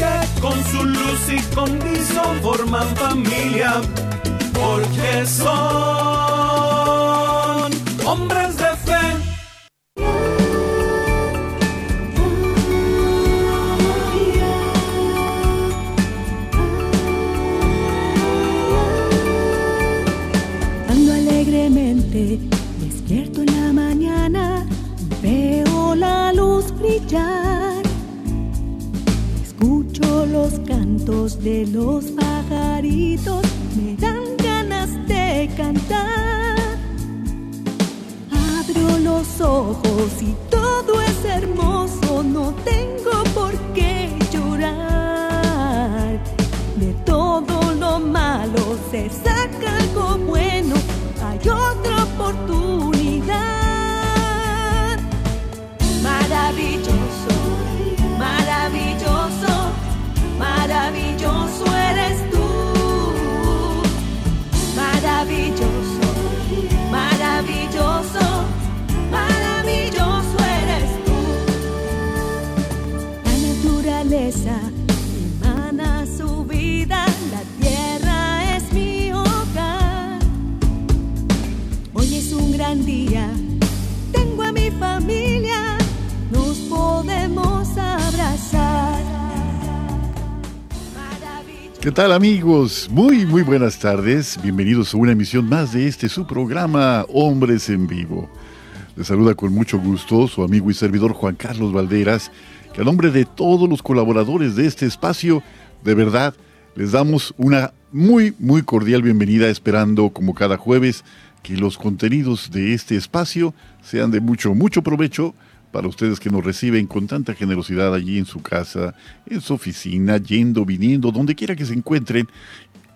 que con su luz y condición forman familia, porque son hombres de fe. Ando alegremente, despierto en la mañana, veo la luz brillar. Cantos de los pajaritos, me dan ganas de cantar. Abro los ojos y todo es hermoso, no tengo por qué llorar. De todo lo malo se saca algo bueno, hay otra oportunidad. Maravilloso, maravilloso eres tú. Maravilloso, maravilloso, maravilloso eres tú. La naturaleza ¿Qué tal amigos? Muy, muy buenas tardes. Bienvenidos a una emisión más de este su programa Hombres en Vivo. Les saluda con mucho gusto su amigo y servidor Juan Carlos Valderas, que a nombre de todos los colaboradores de este espacio, de verdad, les damos una muy, muy cordial bienvenida, esperando como cada jueves que los contenidos de este espacio sean de mucho, mucho provecho para ustedes que nos reciben con tanta generosidad allí en su casa, en su oficina, yendo, viniendo, donde quiera que se encuentren,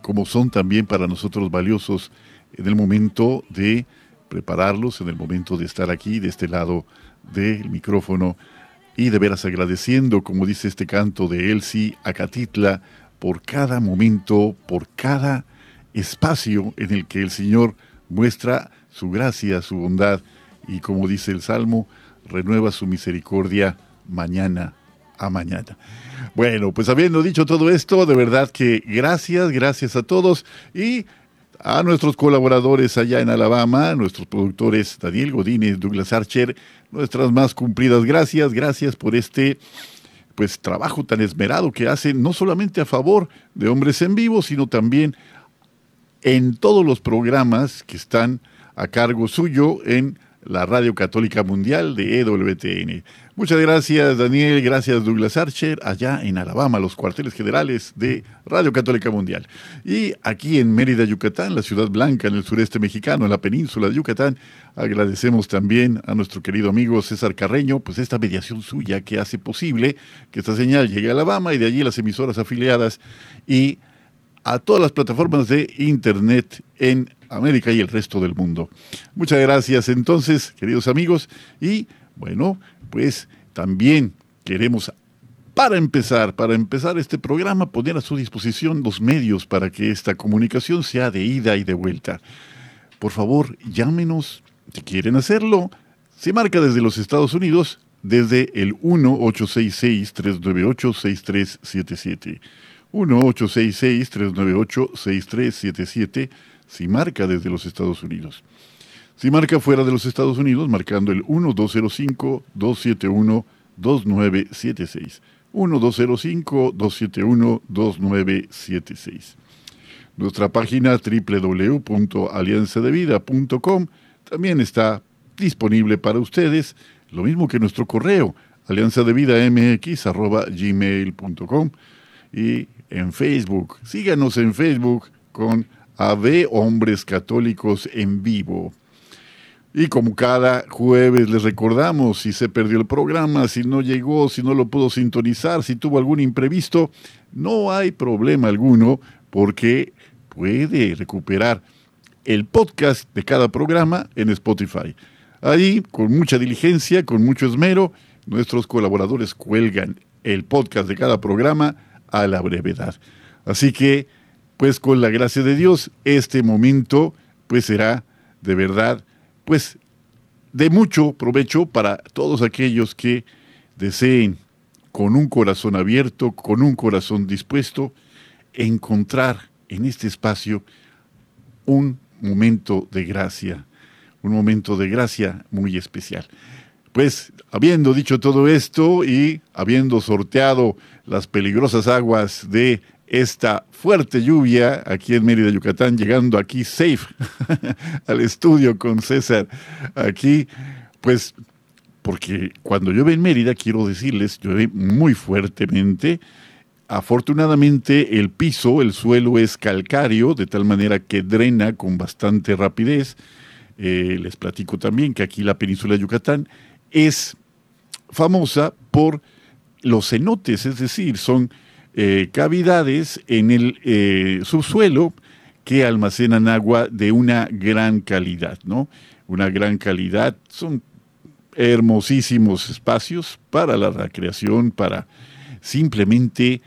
como son también para nosotros valiosos en el momento de prepararlos, en el momento de estar aquí, de este lado del micrófono, y de veras agradeciendo, como dice este canto de Elsie Acatitla, por cada momento, por cada espacio en el que el Señor muestra su gracia, su bondad, y como dice el Salmo, renueva su misericordia mañana a mañana. Bueno, pues habiendo dicho todo esto, de verdad que gracias, gracias a todos y a nuestros colaboradores allá en Alabama, nuestros productores Daniel Godínez, Douglas Archer, nuestras más cumplidas gracias, gracias por este pues trabajo tan esmerado que hacen no solamente a favor de hombres en vivo, sino también en todos los programas que están a cargo suyo en la Radio Católica Mundial de EWTN. Muchas gracias Daniel, gracias Douglas Archer, allá en Alabama, los cuarteles generales de Radio Católica Mundial. Y aquí en Mérida, Yucatán, la ciudad blanca en el sureste mexicano, en la península de Yucatán, agradecemos también a nuestro querido amigo César Carreño, pues esta mediación suya que hace posible que esta señal llegue a Alabama y de allí las emisoras afiliadas y a todas las plataformas de Internet en América y el resto del mundo. Muchas gracias entonces, queridos amigos, y bueno, pues también queremos, para empezar, para empezar este programa, poner a su disposición los medios para que esta comunicación sea de ida y de vuelta. Por favor, llámenos si quieren hacerlo. Se marca desde los Estados Unidos, desde el 1-866-398-6377. 1-866-398-6377 si marca desde los Estados Unidos. Si marca fuera de los Estados Unidos, marcando el 1205-271-2976. 1205-271-2976. Nuestra página www.alianzadevida.com también está disponible para ustedes, lo mismo que nuestro correo, alianzadevidamx.gmail.com y en Facebook. Síganos en Facebook con AV Hombres Católicos en Vivo. Y como cada jueves les recordamos, si se perdió el programa, si no llegó, si no lo pudo sintonizar, si tuvo algún imprevisto, no hay problema alguno porque puede recuperar el podcast de cada programa en Spotify. Ahí, con mucha diligencia, con mucho esmero, nuestros colaboradores cuelgan el podcast de cada programa a la brevedad. Así que, pues con la gracia de Dios, este momento pues será de verdad, pues de mucho provecho para todos aquellos que deseen con un corazón abierto, con un corazón dispuesto, encontrar en este espacio un momento de gracia, un momento de gracia muy especial. Pues habiendo dicho todo esto y habiendo sorteado las peligrosas aguas de esta fuerte lluvia aquí en Mérida, Yucatán, llegando aquí safe al estudio con César, aquí, pues, porque cuando llueve en Mérida, quiero decirles, llueve muy fuertemente. Afortunadamente el piso, el suelo es calcáreo, de tal manera que drena con bastante rapidez. Eh, les platico también que aquí la península de Yucatán es famosa por los cenotes, es decir, son eh, cavidades en el eh, subsuelo que almacenan agua de una gran calidad, ¿no? Una gran calidad, son hermosísimos espacios para la recreación, para simplemente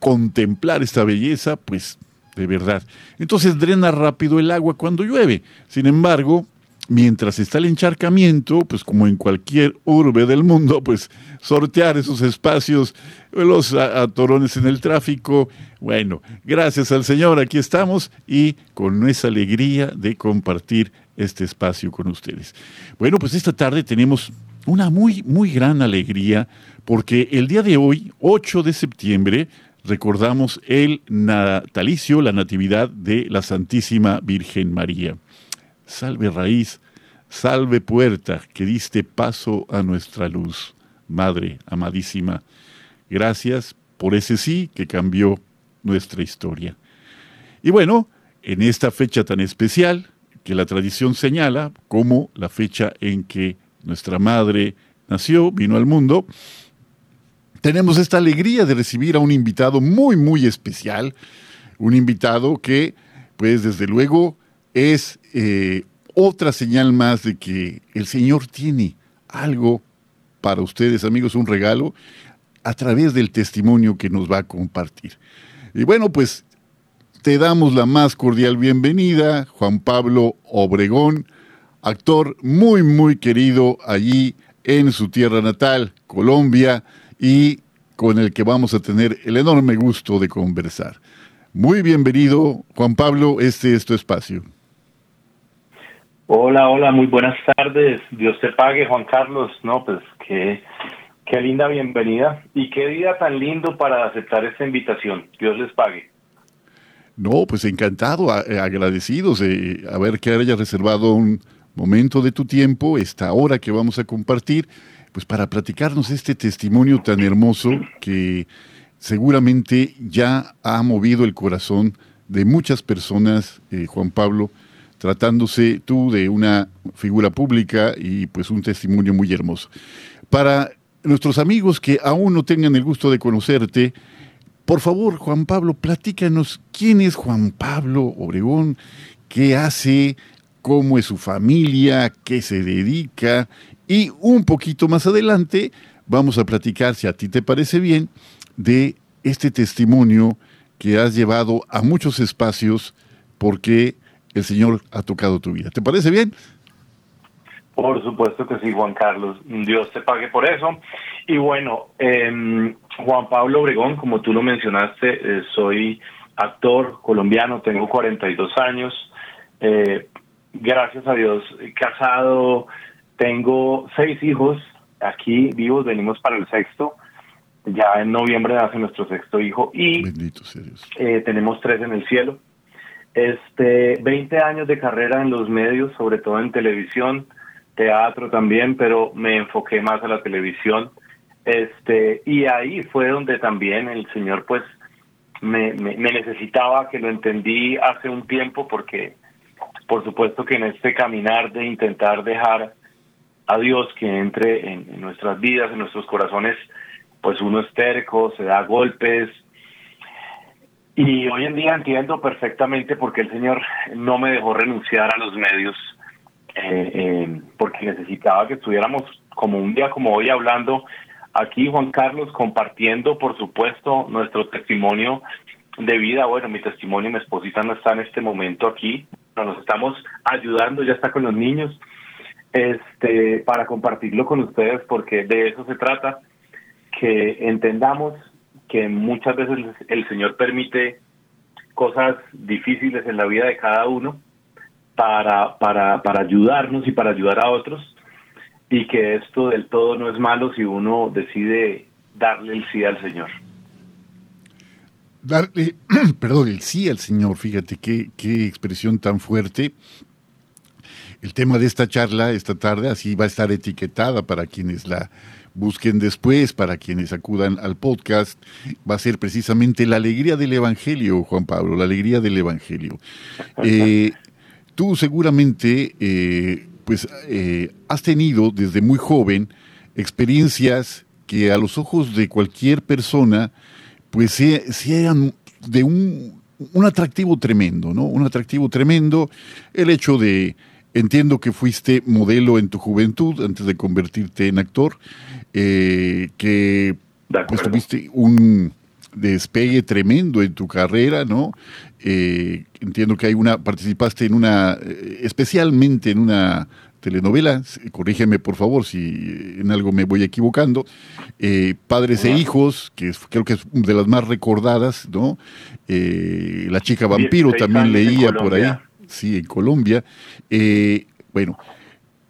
contemplar esta belleza, pues de verdad. Entonces drena rápido el agua cuando llueve. Sin embargo, mientras está el encharcamiento, pues como en cualquier urbe del mundo, pues sortear esos espacios, los atorones en el tráfico. Bueno, gracias al Señor, aquí estamos y con esa alegría de compartir este espacio con ustedes. Bueno, pues esta tarde tenemos una muy, muy gran alegría porque el día de hoy, 8 de septiembre, recordamos el natalicio, la natividad de la Santísima Virgen María. Salve raíz, salve puerta que diste paso a nuestra luz. Madre amadísima, gracias por ese sí que cambió nuestra historia. Y bueno, en esta fecha tan especial que la tradición señala como la fecha en que nuestra madre nació, vino al mundo, tenemos esta alegría de recibir a un invitado muy, muy especial, un invitado que, pues desde luego, es eh, otra señal más de que el Señor tiene algo para ustedes, amigos, un regalo a través del testimonio que nos va a compartir. Y bueno, pues te damos la más cordial bienvenida, Juan Pablo Obregón, actor muy, muy querido allí en su tierra natal, Colombia, y con el que vamos a tener el enorme gusto de conversar. Muy bienvenido, Juan Pablo, este es tu espacio. Hola, hola, muy buenas tardes. Dios te pague, Juan Carlos. No, pues qué, qué linda bienvenida y qué día tan lindo para aceptar esta invitación. Dios les pague. No, pues encantado, eh, agradecidos de haber que haya reservado un momento de tu tiempo, esta hora que vamos a compartir pues para platicarnos este testimonio tan hermoso que seguramente ya ha movido el corazón de muchas personas, eh, Juan Pablo, tratándose tú de una figura pública y pues un testimonio muy hermoso. Para nuestros amigos que aún no tengan el gusto de conocerte, por favor, Juan Pablo, platícanos quién es Juan Pablo Obregón, qué hace, cómo es su familia, qué se dedica y un poquito más adelante vamos a platicar, si a ti te parece bien, de este testimonio que has llevado a muchos espacios porque el Señor ha tocado tu vida. ¿Te parece bien? Por supuesto que sí, Juan Carlos. Dios te pague por eso. Y bueno, em, Juan Pablo Obregón, como tú lo mencionaste, eh, soy actor colombiano, tengo 42 años. Eh, gracias a Dios, casado, tengo seis hijos aquí vivos, venimos para el sexto. Ya en noviembre nace nuestro sexto hijo y eh, tenemos tres en el cielo. Este, 20 años de carrera en los medios, sobre todo en televisión, teatro también, pero me enfoqué más a la televisión. Este, y ahí fue donde también el Señor pues me, me necesitaba, que lo entendí hace un tiempo, porque por supuesto que en este caminar de intentar dejar a Dios que entre en, nuestras vidas, en nuestros corazones, pues uno es terco, se da golpes. Y hoy en día entiendo perfectamente por qué el Señor no me dejó renunciar a los medios, eh, eh, porque necesitaba que estuviéramos como un día como hoy hablando aquí, Juan Carlos, compartiendo, por supuesto, nuestro testimonio de vida. Bueno, mi testimonio, mi esposita no está en este momento aquí, nos estamos ayudando, ya está con los niños, este, para compartirlo con ustedes, porque de eso se trata, que entendamos que muchas veces el Señor permite cosas difíciles en la vida de cada uno para, para, para ayudarnos y para ayudar a otros y que esto del todo no es malo si uno decide darle el sí al Señor. Darle, perdón, el sí al Señor, fíjate qué, qué expresión tan fuerte. El tema de esta charla esta tarde así va a estar etiquetada para quienes la busquen después, para quienes acudan al podcast, va a ser precisamente la alegría del Evangelio, Juan Pablo, la alegría del Evangelio. Eh, tú seguramente, eh, pues, eh, has tenido desde muy joven experiencias que a los ojos de cualquier persona, pues, sean de un, un atractivo tremendo, ¿no? Un atractivo tremendo, el hecho de Entiendo que fuiste modelo en tu juventud antes de convertirte en actor, eh, que pues, tuviste un despegue tremendo en tu carrera, ¿no? Eh, entiendo que hay una, participaste en una, eh, especialmente en una telenovela, corrígeme por favor si en algo me voy equivocando, Padres e Hijos, que creo que es de las más recordadas, ¿no? la chica vampiro también leía por ahí sí, en Colombia. Bueno,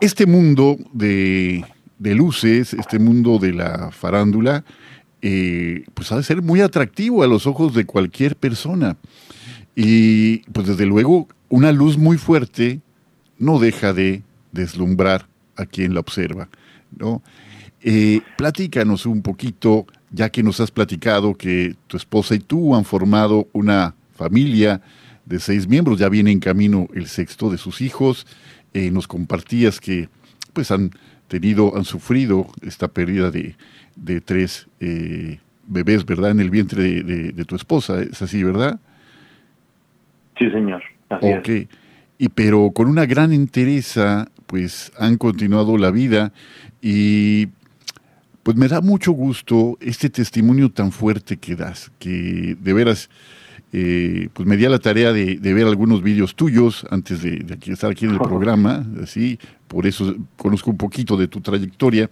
este mundo de, luces, este mundo de la farándula, eh, pues ha de ser muy atractivo a los ojos de cualquier persona. Y pues desde luego, una luz muy fuerte no deja de deslumbrar a quien la observa. ¿no? Eh, platícanos un poquito, ya que nos has platicado que tu esposa y tú han formado una familia, de seis miembros, ya viene en camino el sexto de sus hijos. Eh, nos compartías que pues han tenido, han sufrido esta pérdida de, de tres eh, bebés, ¿verdad? En el vientre de, tu esposa, ¿es así, verdad? Sí, señor. ok. Y pero con una gran entereza, pues han continuado la vida y pues me da mucho gusto este testimonio tan fuerte que das, que de veras eh, pues me di a la tarea de, ver algunos vídeos tuyos antes de, estar aquí en el programa, así, por eso conozco un poquito de tu trayectoria,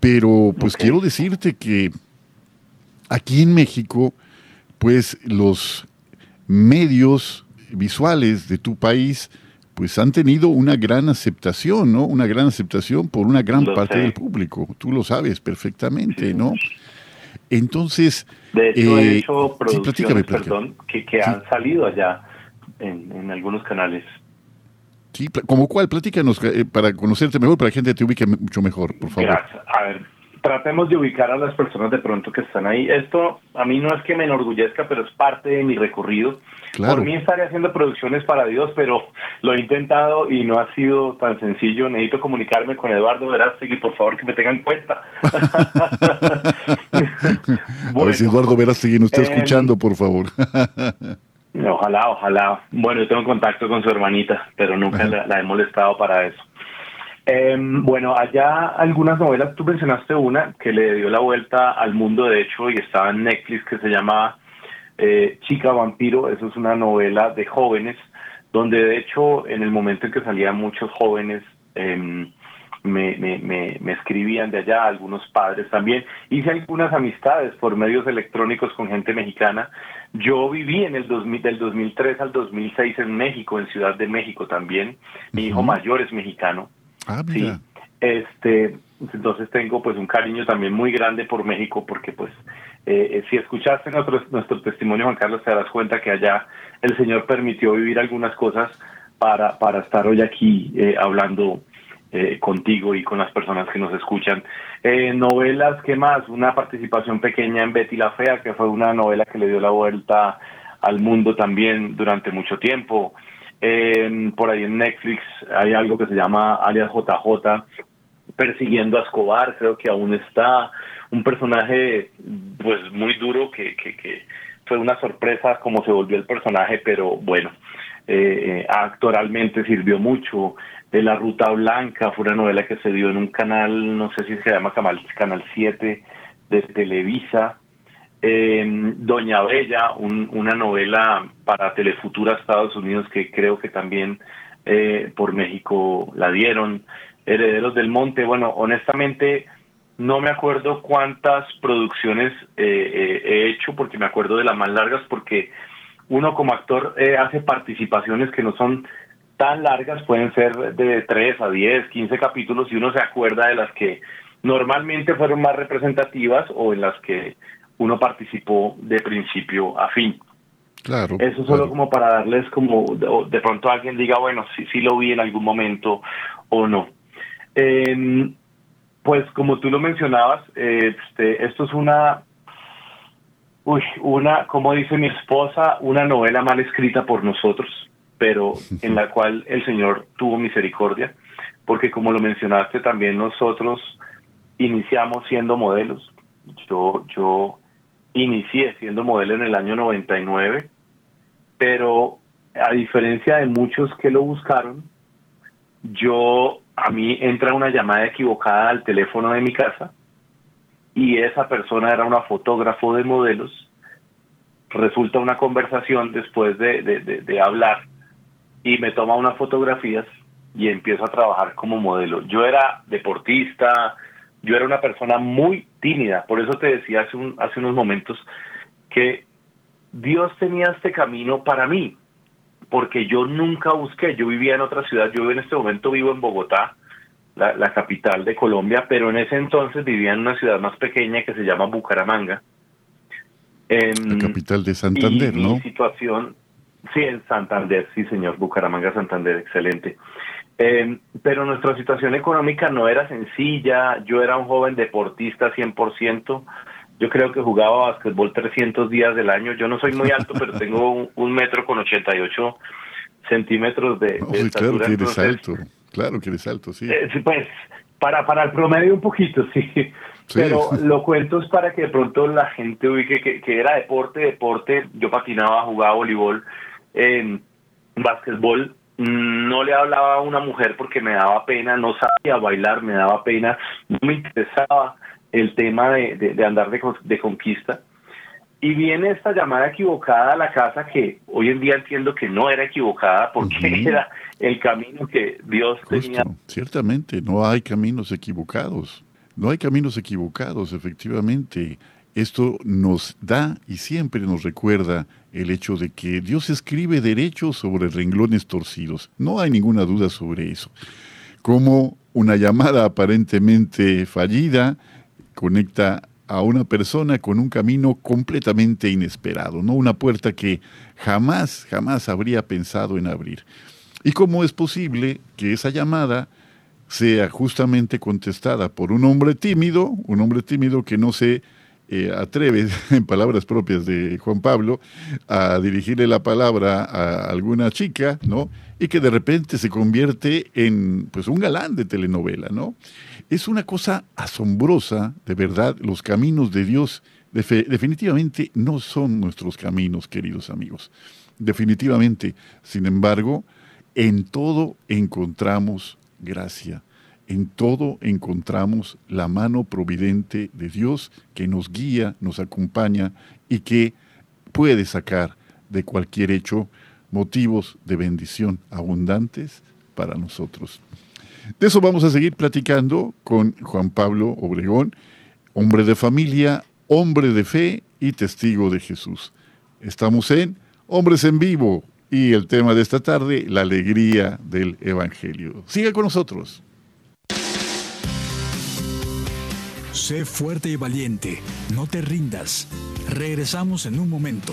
pero pues quiero decirte que aquí en México, pues los medios visuales de tu país, pues han tenido una gran aceptación, ¿no? Una gran aceptación por una gran parte del público. Tú lo sabes perfectamente, ¿no? Entonces, de hecho, he eh, hecho producciones, perdón, que, que han salido allá en, en, algunos canales. Sí, como cuál, platícanos eh, para conocerte mejor, para que la gente te ubique mucho mejor, por favor. Gracias. A ver, tratemos de ubicar a las personas de pronto que están ahí. Esto a mí no es que me enorgullezca, pero es parte de mi recorrido. Por mí estaré haciendo producciones para Dios, pero lo he intentado y no ha sido tan sencillo. Necesito comunicarme con Eduardo Verástegui, por favor, que me tengan en cuenta. a ver si Eduardo Verástegui nos está eh, escuchando, por favor. ojalá, ojalá. Bueno, yo tengo contacto con su hermanita, pero nunca la, he molestado para eso. Em, bueno, allá algunas novelas, tú mencionaste una que le dio la vuelta al mundo, de hecho, y estaba en Netflix, que se llama eh, Chica Vampiro, eso es una novela de jóvenes, donde de hecho en el momento en que salían muchos jóvenes em, me, me, me, escribían de allá, algunos padres también. Hice algunas amistades por medios electrónicos con gente mexicana. Yo viví en el 2000, del 2003 al 2006 en México, en Ciudad de México también. Mi hijo mayor es mexicano. Ah, sí. Este, entonces tengo pues un cariño también muy grande por México porque pues eh, eh, si escuchaste nuestro, nuestro testimonio, Juan Carlos, te darás cuenta que allá el Señor permitió vivir algunas cosas para, para estar hoy aquí eh, hablando contigo y con las personas que nos escuchan. novelas, ¿qué más? Una participación pequeña en Betty la Fea, que fue una novela que le dio la vuelta al mundo también durante mucho tiempo. por ahí en Netflix hay algo que se llama alias JJ, persiguiendo a Escobar, creo que aún está un personaje pues muy duro que, que, fue una sorpresa cómo se volvió el personaje, pero bueno, eh, eh, actoralmente sirvió mucho. De La Ruta Blanca fue una novela que se dio en un canal, no sé si se llama Canal, canal 7 de Televisa. Eh, Doña Bella, una novela para Telefutura Estados Unidos que creo que también eh, por México la dieron. Herederos del Monte, bueno, honestamente no me acuerdo cuántas producciones eh, he hecho porque me acuerdo de las más largas porque uno como actor hace participaciones que no son tan largas, pueden ser de 3 a 10, 15 capítulos y uno se acuerda de las que normalmente fueron más representativas o en las que uno participó de principio a fin. Claro. Eso solo como para darles como de, pronto alguien diga, bueno, sí, sí lo vi en algún momento o no. pues como tú lo mencionabas, este, esto es una, uy, una, como dice mi esposa, una novela mal escrita por nosotros, pero en la cual el Señor tuvo misericordia, porque como lo mencionaste también nosotros iniciamos siendo modelos. Yo, yo inicié siendo modelo en el año 99, pero a diferencia de muchos que lo buscaron, yo a mí entra una llamada equivocada al teléfono de mi casa y esa persona era una fotógrafo de modelos. Resulta una conversación después de, de hablar y me toma unas fotografías y empiezo a trabajar como modelo. Yo era deportista, yo era una persona muy tímida, por eso te decía hace, un, hace unos momentos que Dios tenía este camino para mí, porque yo nunca busqué, yo vivía en otra ciudad, yo en este momento vivo en Bogotá, la, capital de Colombia, pero en ese entonces vivía en una ciudad más pequeña que se llama Bucaramanga. la capital de Santander, y ¿no? Mi situación, sí, en Santander, sí señor, Bucaramanga, Santander, excelente. Eh, pero nuestra situación económica no era sencilla. Yo era un joven deportista 100%. Yo creo que jugaba básquetbol 300 días del año. Yo no soy muy alto, pero tengo un, metro con 88 centímetros de, de Claro que eres alto. Claro que eres alto, sí. Eh, pues para, para el promedio un poquito, sí. Pero lo cuento es para que de pronto la gente ubique que, que era deporte, deporte. Yo patinaba, jugaba voleibol, en básquetbol no le hablaba a una mujer porque me daba pena, no sabía bailar, me daba pena, no me interesaba el tema de, de, andar de, de, conquista. Y viene esta llamada equivocada a la casa que hoy en día entiendo que no era equivocada porque era el camino que Dios tenía. Ciertamente, no hay caminos equivocados. No hay caminos equivocados, efectivamente. Esto nos da y siempre nos recuerda el hecho de que Dios escribe derecho sobre renglones torcidos. No hay ninguna duda sobre eso. Como una llamada aparentemente fallida conecta a una persona con un camino completamente inesperado, no una puerta que jamás, jamás habría pensado en abrir. ¿Y cómo es posible que esa llamada sea justamente contestada por un hombre tímido, un hombre tímido que no se eh, atreve, en palabras propias de Juan Pablo, a dirigirle la palabra a alguna chica, ¿no? Y que de repente se convierte en pues un galán de telenovela, ¿no? Es una cosa asombrosa, de verdad, los caminos de Dios definitivamente no son nuestros caminos, queridos amigos. Definitivamente, sin embargo, en todo encontramos gracia en todo encontramos la mano providente de Dios que nos guía, nos acompaña y que puede sacar de cualquier hecho motivos de bendición abundantes para nosotros. De eso vamos a seguir platicando con Juan Pablo Obregón, hombre de familia, hombre de fe y testigo de Jesús. Estamos en Hombres en Vivo y el tema de esta tarde, la alegría del Evangelio. Siga con nosotros. Sé fuerte y valiente, no te rindas. Regresamos en un momento.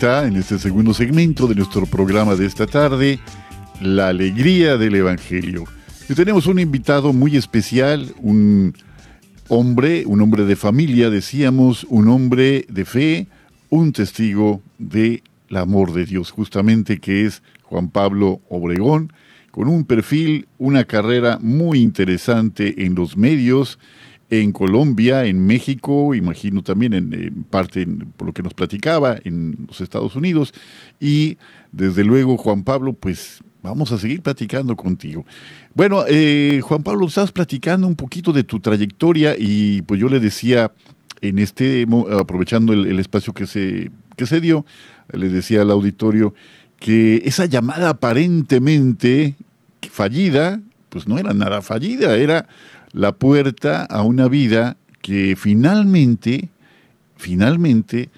En este segundo segmento de nuestro programa de esta tarde, La Alegría del Evangelio. Y tenemos un invitado muy especial, un hombre, un hombre de familia, decíamos, un hombre de fe, un testigo del amor de Dios, justamente que es Juan Pablo Obregón, con un perfil, una carrera muy interesante en los medios, en Colombia, en México, imagino también en, parte, por lo que nos platicaba, en los Estados Unidos. Y desde luego, Juan Pablo, pues vamos a seguir platicando contigo. Bueno, eh, Juan Pablo, estás platicando un poquito de tu trayectoria y pues yo le decía, en este, aprovechando el, espacio que se, que se dio, le decía al auditorio que esa llamada aparentemente fallida, pues no era nada fallida, era la puerta a una vida que finalmente, finalmente,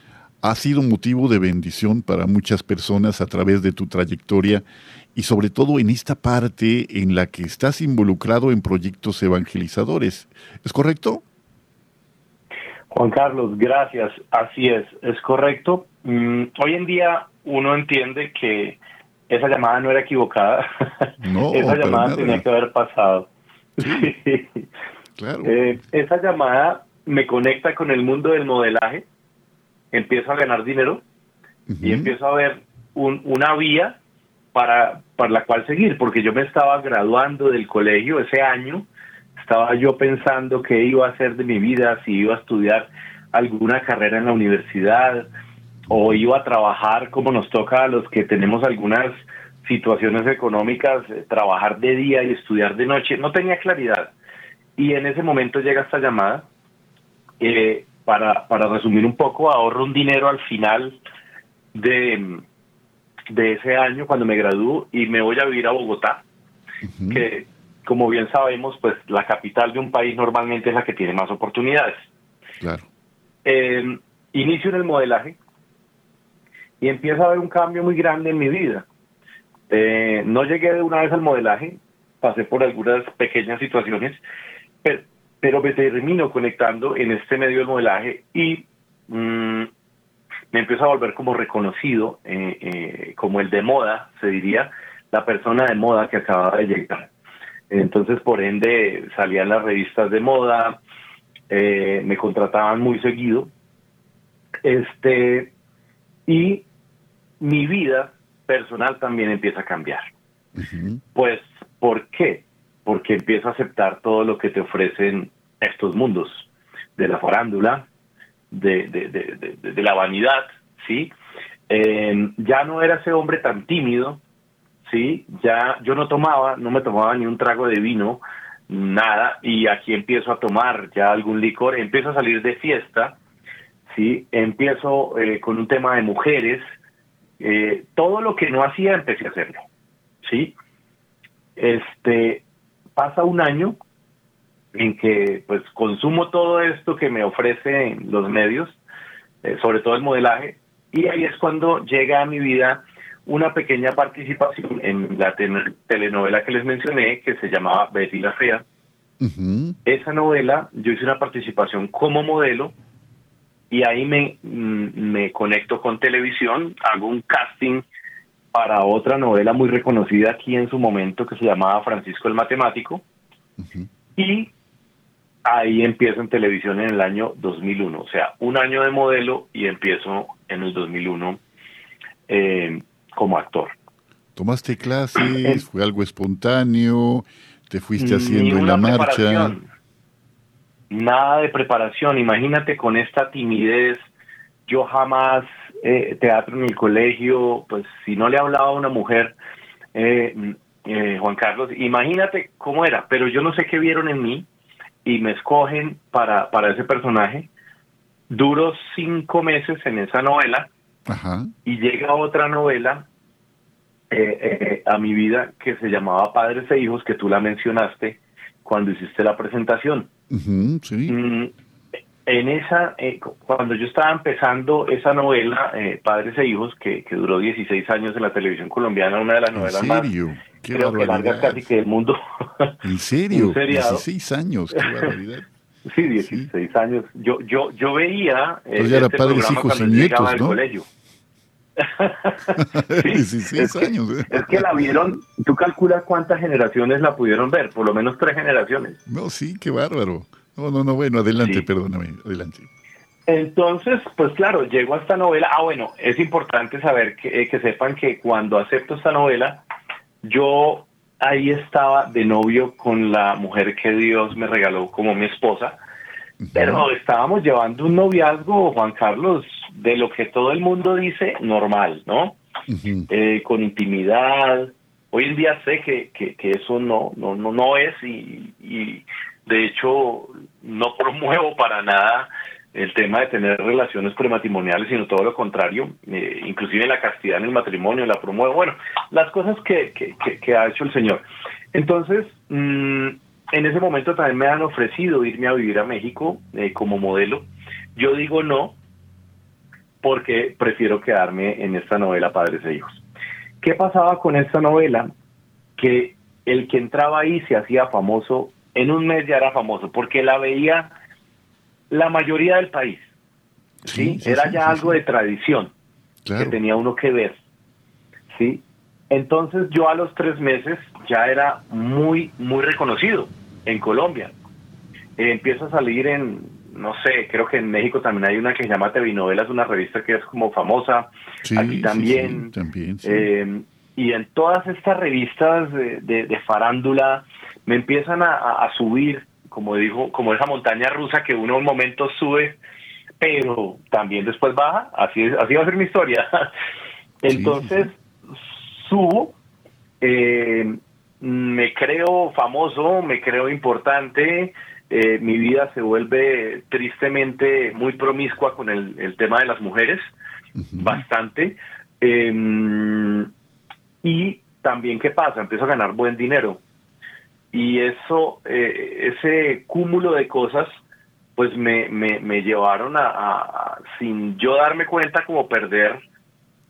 ha sido motivo de bendición para muchas personas a través de tu trayectoria y sobre todo en esta parte en la que estás involucrado en proyectos evangelizadores. ¿Es correcto? Juan Carlos, gracias. Así es, es correcto. Mm, hoy en día uno entiende que esa llamada no era equivocada. No, esa llamada tenía que haber pasado. Claro. Eh, esa llamada me conecta con el mundo del modelaje, empiezo a ganar dinero y empiezo a ver una vía para, para la cual seguir, porque yo me estaba graduando del colegio ese año, estaba yo pensando qué iba a hacer de mi vida, si iba a estudiar alguna carrera en la universidad o iba a trabajar como nos toca a los que tenemos algunas situaciones económicas, eh, trabajar de día y estudiar de noche, no tenía claridad. Y en ese momento llega esta llamada. Eh, para, para resumir un poco, ahorro un dinero al final de, de ese año cuando me gradúo y me voy a vivir a Bogotá, que como bien sabemos, pues la capital de un país normalmente es la que tiene más oportunidades. Claro. Eh, inicio en el modelaje y empiezo a ver un cambio muy grande en mi vida. Eh, no llegué de una vez al modelaje, pasé por algunas pequeñas situaciones, pero, me termino conectando en este medio del modelaje y mm, me empiezo a volver como reconocido, eh, eh, como el de moda, se diría, la persona de moda que acababa de llegar. Entonces, por ende, salían las revistas de moda, me contrataban muy seguido. Este, y mi vida personal también empieza a cambiar. Pues, ¿por qué? Porque empiezo a aceptar todo lo que te ofrecen estos mundos, de la farándula, de, de, la vanidad, ¿sí? Em, ya no era ese hombre tan tímido, ¿sí? Ya yo no tomaba, no me tomaba ni un trago de vino, nada, y aquí empiezo a tomar ya algún licor, empiezo a salir de fiesta, ¿sí? Empiezo eh, con un tema de mujeres, eh, todo lo que no hacía empecé a hacerlo, ¿sí? Este, pasa un año en que pues consumo todo esto que me ofrecen los medios, eh, sobre todo el modelaje, y ahí es cuando llega a mi vida una pequeña participación en la telenovela que les mencioné, que se llamaba Betty la Fea. Esa novela, yo hice una participación como modelo y ahí me, mm, me conecto con televisión, hago un casting para otra novela muy reconocida aquí en su momento que se llamaba Francisco el Matemático. Y ahí empiezo en televisión en el año 2001, o sea, un año de modelo y empiezo en el 2001 eh, como actor. ¿Tomaste clases? ¿Fue algo espontáneo? ¿Te fuiste haciendo en la marcha? Nada de preparación. Imagínate con esta timidez. Yo jamás eh, teatro en el colegio, pues si no le hablaba a una mujer, eh, eh, Juan Carlos, imagínate cómo era, pero yo no sé qué vieron en mí y me escogen para, para ese personaje. Duro cinco meses en esa novela y llega otra novela a mi vida que se llamaba Padres e Hijos, que tú la mencionaste cuando hiciste la presentación. Sí. Mm, en esa, eh, cuando yo estaba empezando esa novela, eh, Padres e Hijos, que, duró 16 años en la televisión colombiana, una de las novelas más, creo que largas casi que del mundo. ¿En serio? 16 años, qué barbaridad. Sí, 16 años. Yo, yo, yo veía. Eh, ya era este padres, hijos y nietos, ¿no? Colegio. 16 años. ¿eh? Es que la vieron, tú calculas cuántas generaciones la pudieron ver, por lo menos tres generaciones. No, sí, qué bárbaro. No, no, no, bueno, adelante, perdóname, adelante. Entonces, pues claro, llego a esta novela. Ah, bueno, es importante saber que, eh, que sepan que cuando acepto esta novela, yo ahí estaba de novio con la mujer que Dios me regaló como mi esposa, pero estábamos llevando un noviazgo, Juan Carlos, de lo que todo el mundo dice normal, ¿no? Eh, con Hoy en día sé que, que, que, eso no, no, no, no es y, y de hecho, no promuevo para nada el tema de tener relaciones prematrimoniales, sino todo lo contrario, eh, inclusive la castidad en el matrimonio la promuevo. Bueno, las cosas que, que, ha hecho el Señor. Entonces, mm, en ese momento también me han ofrecido irme a vivir a México eh, como modelo. Yo digo no, porque prefiero quedarme en esta novela Padres e Hijos. ¿Qué pasaba con esta novela? Que el que entraba ahí se hacía famoso en un mes ya era famoso, porque la veía la mayoría del país. Sí, era ya algo de tradición que tenía uno que ver. Sí, entonces yo a los tres meses ya era muy, muy reconocido en Colombia. Eh, empiezo a salir en, no sé, creo que en México también hay una que se llama TV Novelas, una revista que es como famosa. Aquí también. también eh, y en todas estas revistas de, de farándula, me empiezan a, subir, como dijo, como esa montaña rusa que uno en un momento sube, pero también después baja, así, así va a ser mi historia. Entonces, subo, eh, me creo famoso, me creo importante, eh, mi vida se vuelve tristemente muy promiscua con el, tema de las mujeres, bastante. Em, y también, ¿qué pasa? Empiezo a ganar buen dinero y eso, eh, ese cúmulo de cosas, pues me, me, llevaron a, sin yo darme cuenta, como perder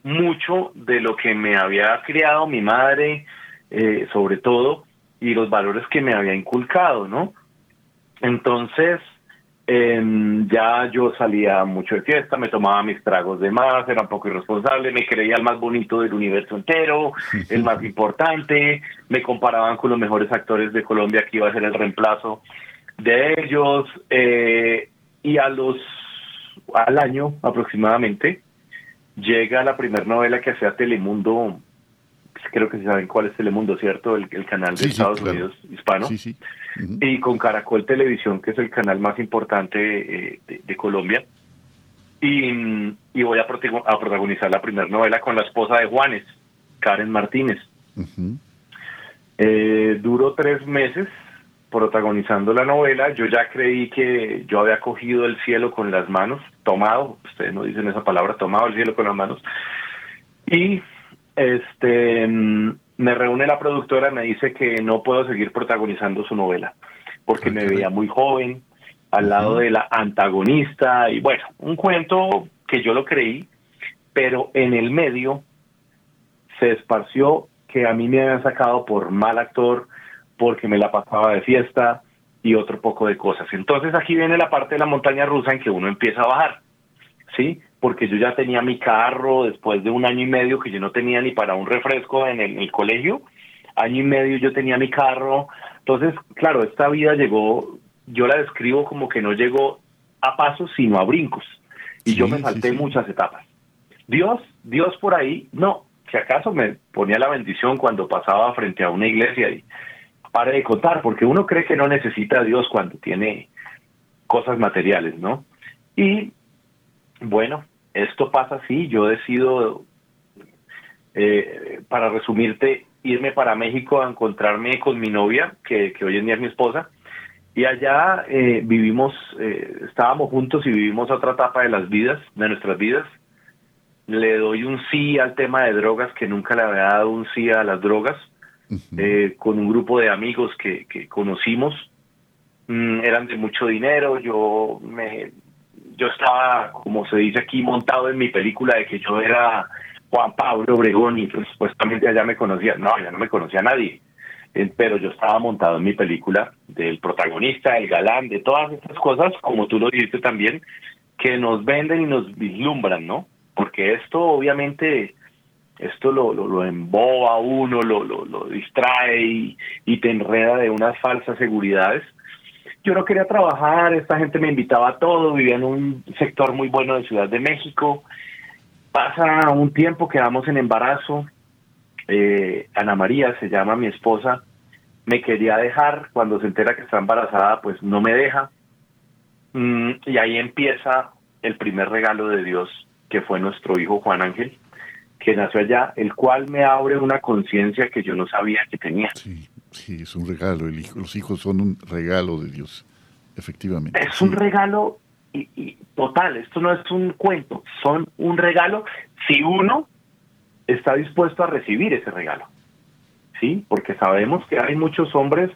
mucho de lo que me había criado mi madre, eh, sobre todo, y los valores que me había inculcado, ¿no? Entonces, Em, ya yo salía mucho de fiesta, me tomaba mis tragos de más, era un poco irresponsable, me creía el más bonito del universo entero, el más importante, me comparaban con los mejores actores de Colombia que iba a ser el reemplazo de ellos, eh, y a los al año aproximadamente llega la primera novela que hacía Telemundo creo que saben cuál es Telemundo, ¿cierto? El, canal de Estados Unidos hispano. Y con Caracol Televisión, que es el canal más importante eh, de, Colombia. Y, voy a, protagonizar la primera novela con la esposa de Juanes, Karen Martínez. Eh, duró tres meses protagonizando la novela. Yo ya creí que yo había cogido el cielo con las manos, tomado, ustedes no dicen esa palabra, tomado el cielo con las manos. Y este mm, me reúne la productora y me dice que no puedo seguir protagonizando su novela porque me veía muy joven al lado de la antagonista y bueno, un cuento que yo lo creí, pero en el medio se esparció que a mí me habían sacado por mal actor, porque me la pasaba de fiesta y otro poco de cosas. Entonces aquí viene la parte de la montaña rusa en que uno empieza a bajar, ¿sí? Porque yo ya tenía mi carro después de un año y medio que yo no tenía ni para un refresco en el, en el colegio, año y medio yo tenía mi carro. Entonces, claro, esta vida llegó, yo la describo como que no llegó a pasos, sino a brincos. Y yo me salté muchas etapas. Dios, Dios por ahí, no, si acaso me ponía la bendición cuando pasaba frente a una iglesia y pare de contar, porque uno cree que no necesita a Dios cuando tiene cosas materiales, ¿no? Y bueno, esto pasa así, yo decido, eh, para resumirte, irme para México a encontrarme con mi novia, que, que hoy en día es mi esposa, y allá eh, vivimos, eh, estábamos juntos y vivimos otra etapa de las vidas, de nuestras vidas. Le doy un sí al tema de drogas, que nunca le había dado un sí a las drogas, eh, con un grupo de amigos que, que conocimos. Mm, eran de mucho dinero, yo me yo estaba, como se dice aquí, montado en mi película de que yo era Juan Pablo Obregón y pues, supuestamente allá me conocía. No, ya no me conocía nadie eh, pero yo estaba montado en mi película del protagonista, el galán, de todas estas cosas, como tú lo dijiste también, que nos venden y nos vislumbran, ¿no? Porque esto obviamente, esto lo, lo, lo emboba uno, lo, lo, lo distrae y, y te enreda de unas falsas seguridades. Yo no quería trabajar, esta gente me invitaba a todo, vivía en un sector muy bueno de Ciudad de México. Pasa un tiempo, quedamos en embarazo, eh, Ana María, se llama mi esposa, me quería dejar, cuando se entera que está embarazada, pues no me deja. Mm, y ahí empieza el primer regalo de Dios, que fue nuestro hijo Juan Ángel, que nació allá, el cual me abre una conciencia que yo no sabía que tenía. Sí, sí, es un regalo, el hijo, los hijos son un regalo de Dios, efectivamente. Es un regalo y, y total, esto no es un cuento, son un regalo si uno está dispuesto a recibir ese regalo. ¿Sí? Porque sabemos que hay muchos hombres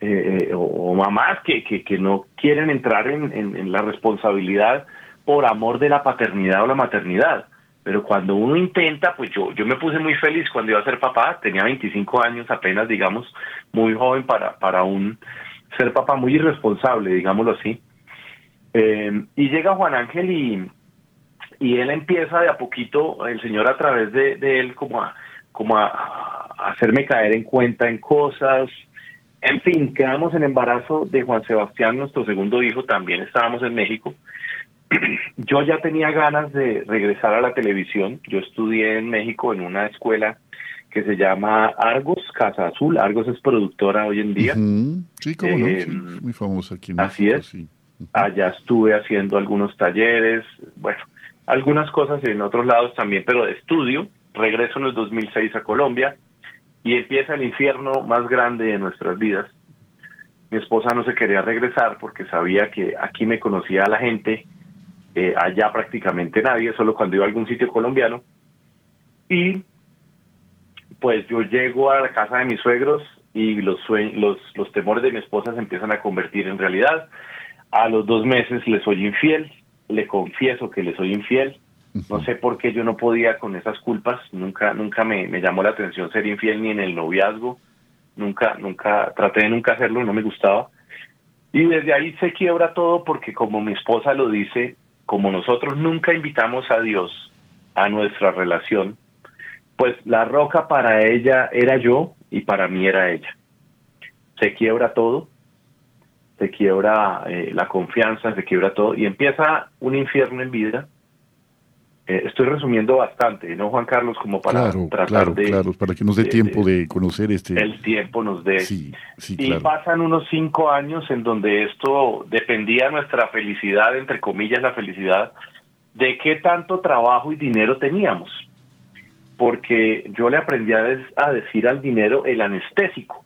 eh, eh, o, mamás que, que, no quieren entrar en, en, la responsabilidad por amor de la paternidad o la maternidad. Pero cuando uno intenta, pues yo, yo me puse muy feliz cuando iba a ser papá, tenía 25 años apenas, digamos, muy joven para, para un ser papá muy irresponsable, digámoslo así. Eh, y llega Juan Ángel y, y él empieza de a poquito, el Señor a través de, él, como a, como a, hacerme caer en cuenta en cosas. En fin, quedamos en embarazo de Juan Sebastián, nuestro segundo hijo, también estábamos en México. Yo ya tenía ganas de regresar a la televisión. Yo estudié en México en una escuela que se llama Argos, Casa Azul. Argos es productora hoy en día. Sí, cómo no, eh, muy famosa aquí en Así es. Allá estuve haciendo algunos talleres. Bueno, algunas cosas en otros lados también, pero de estudio. Regreso en el 2006 a Colombia y empieza el infierno más grande de nuestras vidas. Mi esposa no se quería regresar porque sabía que aquí me conocía la gente, eh, allá prácticamente nadie, solo cuando iba a algún sitio colombiano. Y pues yo llego a la casa de mis suegros y los, los, los temores de mi esposa se empiezan a convertir en realidad. A los dos meses le soy infiel, le confieso que le soy infiel. No sé por qué yo no podía con esas culpas. Nunca, nunca me, me llamó la atención ser infiel ni en el noviazgo. Nunca, nunca, traté de nunca hacerlo, no me gustaba. Y desde ahí se quiebra todo porque como mi esposa lo dice, como nosotros nunca invitamos a Dios a nuestra relación, pues la roca para ella era yo y para mí era ella. Se quiebra todo se quiebra eh, la confianza, se quiebra todo y empieza un infierno en vida. Eh, estoy resumiendo bastante, ¿no, Juan Carlos? Como para tratar de... Claro, para que nos dé tiempo de, conocer este... El tiempo nos dé. Sí, sí, y pasan unos cinco años en donde esto dependía nuestra felicidad, entre comillas la felicidad, de qué tanto trabajo y dinero teníamos. Porque yo le aprendí a, a decir al dinero el anestésico.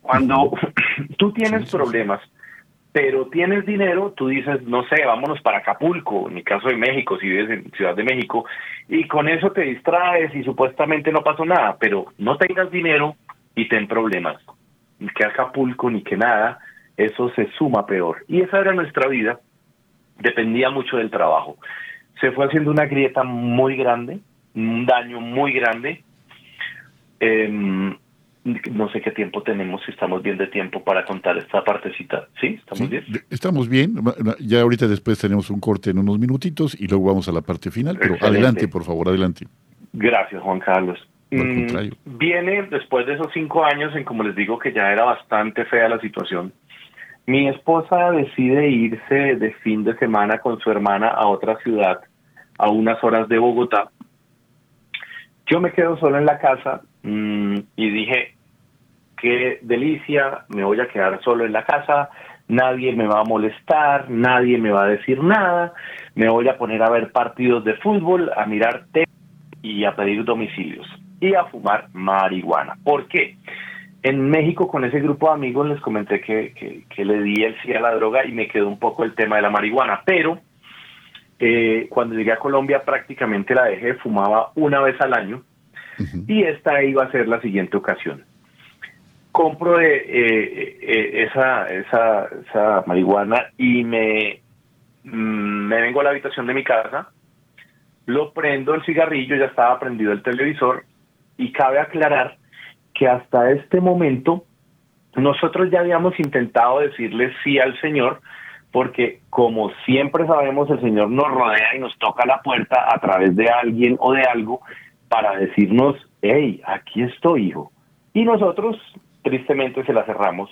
Cuando tú tienes problemas, pero tienes dinero, tú dices, no sé, vámonos para Acapulco, en mi caso de México, si vives en Ciudad de México, y con eso te distraes y supuestamente no pasó nada, pero no tengas dinero y ten problemas, ni que Acapulco ni que nada, eso se suma peor. Y esa era nuestra vida, dependía mucho del trabajo. Se fue haciendo una grieta muy grande, un daño muy grande, em, no sé qué tiempo tenemos, si estamos bien de tiempo para contar esta partecita. ¿Sí? ¿Estamos bien? Estamos bien. Ya ahorita después tenemos un corte en unos minutitos y luego vamos a la parte final. Pero adelante, por favor, adelante. Gracias, Juan Carlos. Mm, viene después de esos cinco años en, como les digo, que ya era bastante fea la situación. Mi esposa decide irse de fin de semana con su hermana a otra ciudad, a unas horas de Bogotá. Yo me quedo solo en la casa mm, y dije, qué delicia, me voy a quedar solo en la casa, nadie me va a molestar, nadie me va a decir nada, me voy a poner a ver partidos de fútbol, a mirar tele y a pedir domicilios y a fumar marihuana. ¿Por qué? En México con ese grupo de amigos les comenté que, que, le di el sí a la droga y me quedó un poco el tema de la marihuana, pero eh, cuando llegué a Colombia prácticamente la dejé, fumaba una vez al año y esta iba a ser la siguiente ocasión. Compro eh, eh, esa, esa, esa marihuana y me, mm, me vengo a la habitación de mi casa, lo prendo el cigarrillo, ya estaba prendido el televisor y cabe aclarar que hasta este momento nosotros ya habíamos intentado decirle sí al Señor, porque como siempre sabemos, el Señor nos rodea y nos toca la puerta a través de alguien o de algo para decirnos, hey, aquí estoy, hijo. Y nosotros, tristemente, se la cerramos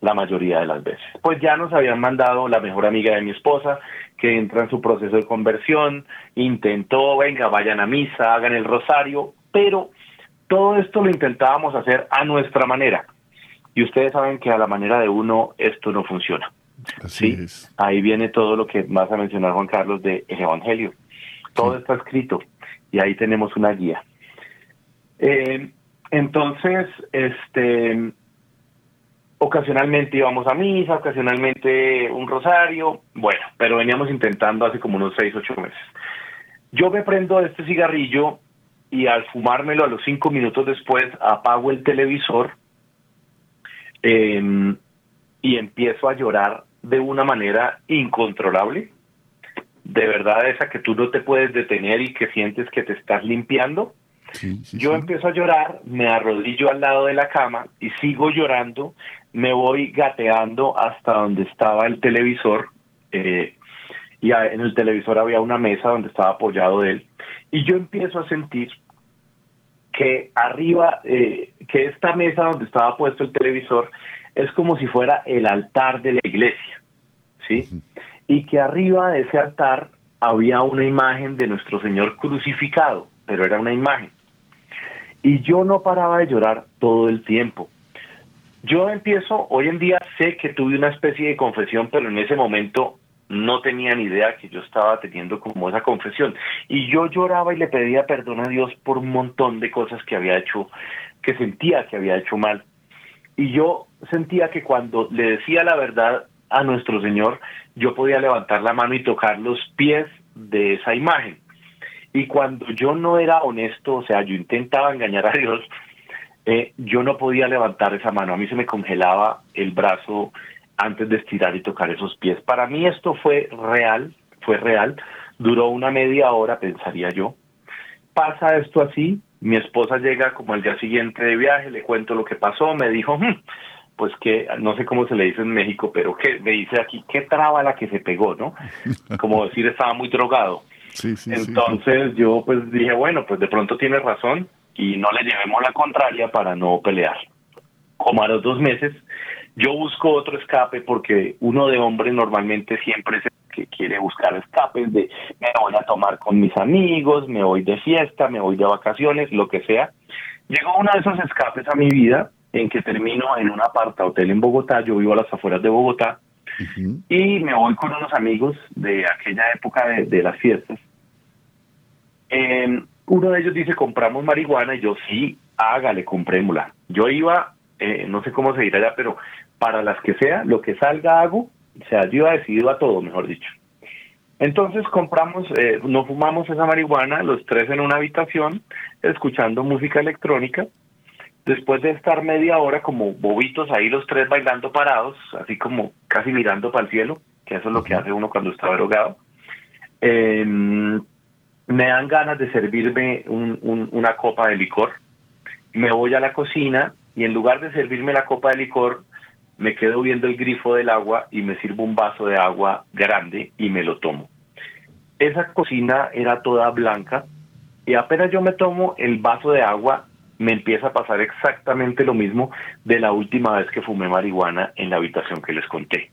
la mayoría de las veces. Pues ya nos habían mandado la mejor amiga de mi esposa, que entra en su proceso de conversión, intentó, venga, vayan a misa, hagan el rosario, pero todo esto lo intentábamos hacer a nuestra manera. Y ustedes saben que a la manera de uno esto no funciona. Así ¿sí? Ahí viene todo lo que vas a mencionar, Juan Carlos, de el Evangelio. Todo está escrito y ahí tenemos una guía. Eh, entonces, este, ocasionalmente íbamos a misa, ocasionalmente un rosario, bueno, pero veníamos intentando hace como unos seis, ocho meses. Yo me prendo este cigarrillo y al fumármelo a los cinco minutos después apago el televisor em, y empiezo a llorar de una manera incontrolable, de verdad esa que tú no te puedes detener y que sientes que te estás limpiando. Yo empiezo a llorar, me arrodillo al lado de la cama y sigo llorando, me voy gateando hasta donde estaba el televisor eh, y en el televisor había una mesa donde estaba apoyado él. Y yo empiezo a sentir que arriba, eh, que esta mesa donde estaba puesto el televisor es como si fuera el altar de la iglesia, ¿sí? Y que arriba de ese altar había una imagen de nuestro Señor crucificado, pero era una imagen. Y yo no paraba de llorar todo el tiempo. Yo empiezo, hoy en día sé que tuve una especie de confesión, pero en ese momento no tenía ni idea que yo estaba teniendo como esa confesión. Y yo lloraba y le pedía perdón a Dios por un montón de cosas que había hecho, que sentía que había hecho mal. Y yo sentía que cuando le decía la verdad a nuestro Señor, yo podía levantar la mano y tocar los pies de esa imagen. Y cuando yo no era honesto, o sea, yo intentaba engañar a Dios, eh, yo no podía levantar esa mano. A mí se me congelaba el brazo antes de estirar y tocar esos pies. Para mí esto fue real, fue real. Duró una media hora, pensaría yo. Pasa esto así, mi esposa llega como el día siguiente de viaje, le cuento lo que pasó, me dijo, hmm, pues que no sé cómo se le dice en México, pero que me dice aquí, qué traba la que se pegó, ¿no? Como decir, estaba muy drogado. Entonces yo pues dije, bueno, pues de pronto tiene razón y no le llevemos la contraria para no pelear. Como a los dos meses yo busco otro escape porque uno de hombre normalmente siempre es el que quiere buscar escapes de me voy a tomar con mis amigos, me voy de fiesta, me voy de vacaciones, lo que sea. Llegó uno de esos escapes a mi vida en que termino en un aparta hotel en Bogotá, yo vivo a las afueras de Bogotá, y me voy con unos amigos de aquella época de, las fiestas. Em, uno de ellos dice, compramos marihuana, y yo sí, hágale, comprémosla. Yo iba, eh, no sé cómo se dirá ya, pero para las que sea, lo que salga hago, o sea, yo he decidido a todo, mejor dicho. Entonces compramos, eh, no fumamos esa marihuana, los tres en una habitación, escuchando música electrónica. Después de estar media hora como bobitos ahí los tres bailando parados, así como casi mirando para el cielo, que eso es lo que hace uno cuando está drogado, em, me dan ganas de servirme una copa de licor me voy a la cocina y en lugar de servirme la copa de licor, me quedo viendo el grifo del agua y me sirvo un vaso de agua grande y me lo tomo. Esa cocina era toda blanca y apenas yo me tomo el vaso de agua, me empieza a pasar exactamente lo mismo de la última vez que fumé marihuana en la habitación que les conté.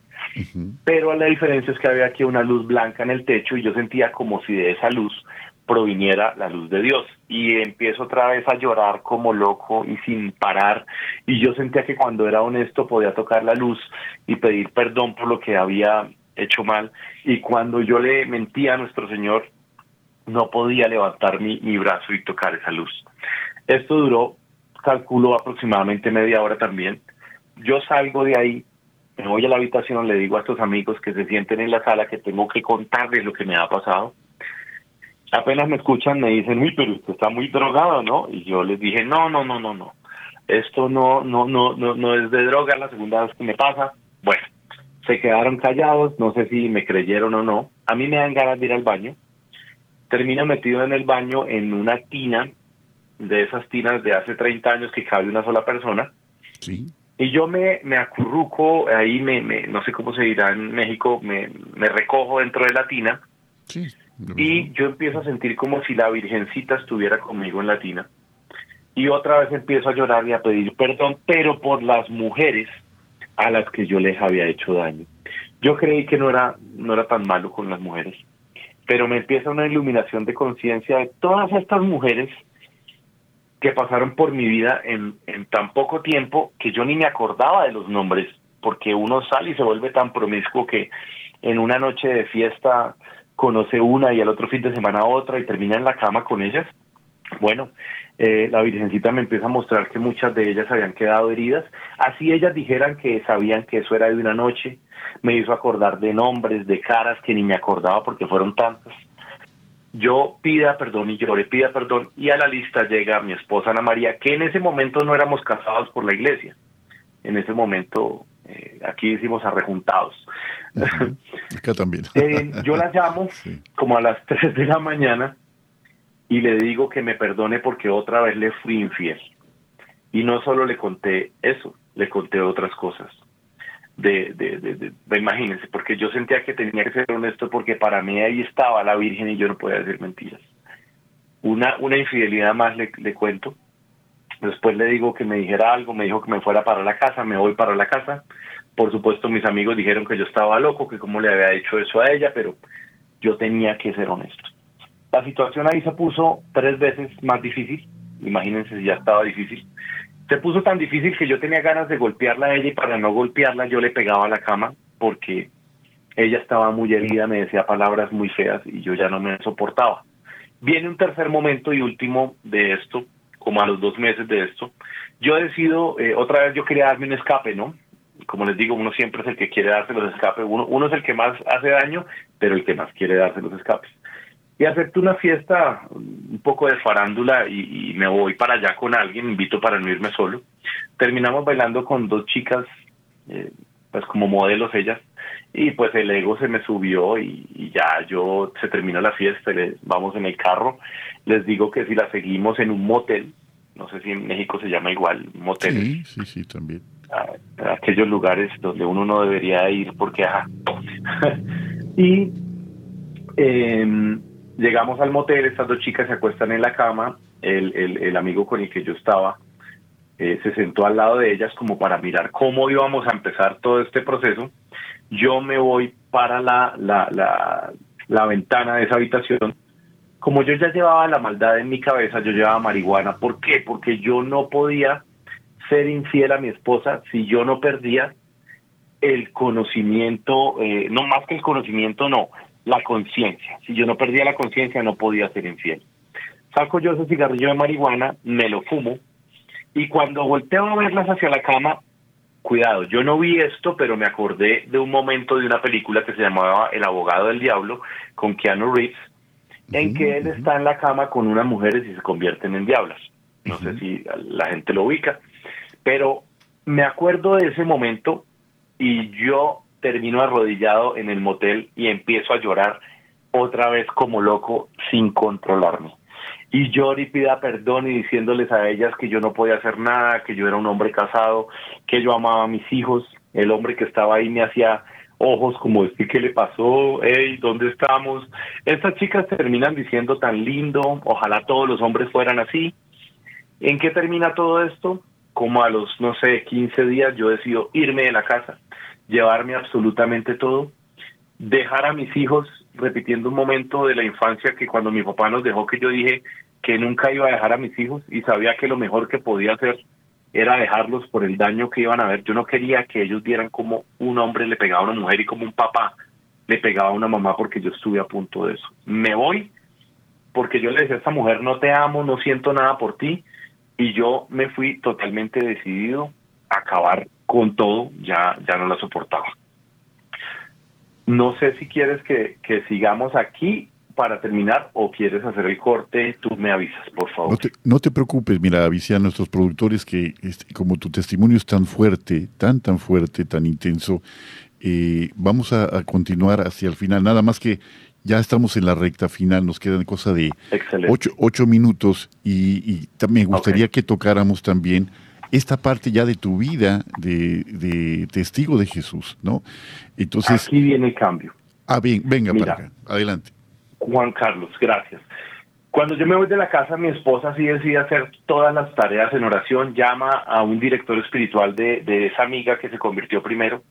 Pero la diferencia es que había aquí una luz blanca en el techo y yo sentía como si de esa luz proviniera la luz de Dios. Y empiezo otra vez a llorar como loco y sin parar. Y yo sentía que cuando era honesto podía tocar la luz y pedir perdón por lo que había hecho mal. Y cuando yo le mentía a nuestro Señor, no podía levantar mi, mi brazo y tocar esa luz. Esto duró, calculo, aproximadamente media hora también. Yo salgo de ahí, me voy a la habitación, le digo a estos amigos que se sienten en la sala que tengo que contarles lo que me ha pasado apenas me escuchan me dicen, uy, pero usted está muy drogado, ¿no? Y yo les dije, no, no, no, no, no. Esto no, no, no, no, no es de droga, la segunda vez que me pasa. Bueno, se quedaron callados, no sé si me creyeron o no. A mí me dan ganas de ir al baño. Termino metido en el baño en una tina, de esas tinas de hace 30 años que cabe una sola persona. Sí. Y yo me, me acurruco, ahí me, me, no sé cómo se dirá en México, me, me recojo dentro de la tina. Sí. Y yo empiezo a sentir como si la Virgencita estuviera conmigo en la tina. Y otra vez empiezo a llorar y a pedir perdón, pero por las mujeres a las que yo les había hecho daño. Yo creí que no era, no era tan malo con las mujeres, pero me empieza una iluminación de conciencia de todas estas mujeres que pasaron por mi vida en, tan poco tiempo que yo ni me acordaba de los nombres, porque uno sale y se vuelve tan promiscuo que en una noche de fiesta conoce una y al otro fin de semana otra y termina en la cama con ellas. Bueno, eh, la Virgencita me empieza a mostrar que muchas de ellas habían quedado heridas. Así ellas dijeran que sabían que eso era de una noche. Me hizo acordar de nombres, de caras que ni me acordaba porque fueron tantas. Yo pida perdón y lloré, pida perdón. Y a la lista llega mi esposa Ana María, que en ese momento no éramos casados por la iglesia. En ese momento eh, aquí decimos arrejuntados. Acá también. Eh, yo la llamo como a las 3 de la mañana y le digo que me perdone porque otra vez le fui infiel. Y no solo le conté eso, le conté otras cosas. De, de, de, imagínense, porque yo sentía que tenía que ser honesto porque para mí ahí estaba la Virgen y yo no podía decir mentiras. Una, una infidelidad más le, le cuento Después le digo que me dijera algo, me dijo que me fuera para la casa, me voy para la casa. Por supuesto, mis amigos dijeron que yo estaba loco, que cómo le había hecho eso a ella, pero yo tenía que ser honesto. La situación ahí se puso tres veces más difícil. Imagínense si ya estaba difícil. Se puso tan difícil que yo tenía ganas de golpearla a ella y para no golpearla yo le pegaba a la cama porque ella estaba muy herida, me decía palabras muy feas y yo ya no me soportaba. Viene un tercer momento y último de esto, como a los dos meses de esto, yo decido, eh, otra vez yo quería darme un escape, ¿no? Como les digo, uno siempre es el que quiere darse los escapes, uno, uno es el que más hace daño, pero el que más quiere darse los escapes. Y acepto una fiesta, un poco de farándula y, me voy para allá con alguien, invito para no irme solo. Terminamos bailando con dos chicas, eh, pues como modelos ellas, y pues el ego se me subió y, ya yo se terminó la fiesta, vamos en el carro, les digo que si la seguimos en un motel, no sé si en México se llama igual, motel. Sí, sí, sí, también. A, aquellos lugares donde uno no debería ir porque, ajá. y em, llegamos al motel, estas dos chicas se acuestan en la cama, el, amigo con el que yo estaba eh, se sentó al lado de ellas como para mirar cómo íbamos a empezar todo este proceso. Yo me voy para la ventana de esa habitación como yo ya llevaba la maldad en mi cabeza, yo llevaba marihuana. ¿Por qué? Porque yo no podía ser infiel a mi esposa si yo no perdía el conocimiento, eh, no más que el conocimiento, no, la conciencia. Si yo no perdía la conciencia, no podía ser infiel. Saco yo ese cigarrillo de marihuana, me lo fumo, y cuando volteo a verlas hacia la cama, cuidado, yo no vi esto, pero me acordé de un momento de una película que se llamaba El abogado del diablo, con Keanu Reeves, en que él está en la cama con unas mujeres y se convierten en diablas. No sé si la gente lo ubica, pero me acuerdo de ese momento y yo termino arrodillado en el motel y empiezo a llorar otra vez como loco sin controlarme. y llore y pida perdón y diciéndoles a ellas que yo no podía hacer nada, que yo era un hombre casado, que yo amaba a mis hijos, el hombre que estaba ahí me hacía ojos como qué le pasó, hey, ¿dónde estamos? Estas chicas terminan diciendo tan lindo, ojalá todos los hombres fueran así. ¿En qué termina todo esto? Como a los, no sé, 15 días yo decido irme de la casa, llevarme absolutamente todo, dejar a mis hijos, repitiendo un momento de la infancia que cuando mi papá nos dejó, que yo dije que nunca iba a dejar a mis hijos y sabía que lo mejor que podía hacer era dejarlos por el daño que iban a ver. Yo no quería que ellos vieran como un hombre le pegaba a una mujer y como un papá le pegaba a una mamá porque yo estuve a punto de eso. Me voy porque yo le decía a esta mujer, no te amo, no siento nada por ti. Y yo me fui totalmente decidido a acabar con todo, ya, ya no la soportaba. No sé si quieres que, que sigamos aquí para terminar o quieres hacer el corte, tú me avisas, por favor. No te, no te preocupes, mira, avisé a nuestros productores que este, como tu testimonio es tan fuerte, tan, tan fuerte, tan intenso, eh, vamos a, continuar hacia el final. Nada más que ya estamos en la recta final, nos quedan cosa de ocho, ocho, minutos y, y me gustaría que tocáramos también esta parte ya de tu vida de, de, testigo de Jesús, ¿no? Entonces... Aquí viene el cambio. Ah, bien, venga para acá, adelante. Juan Carlos, gracias. Cuando yo me voy de la casa, mi esposa sí decide hacer todas las tareas en oración, llama a un director espiritual de, de esa amiga que se convirtió primero,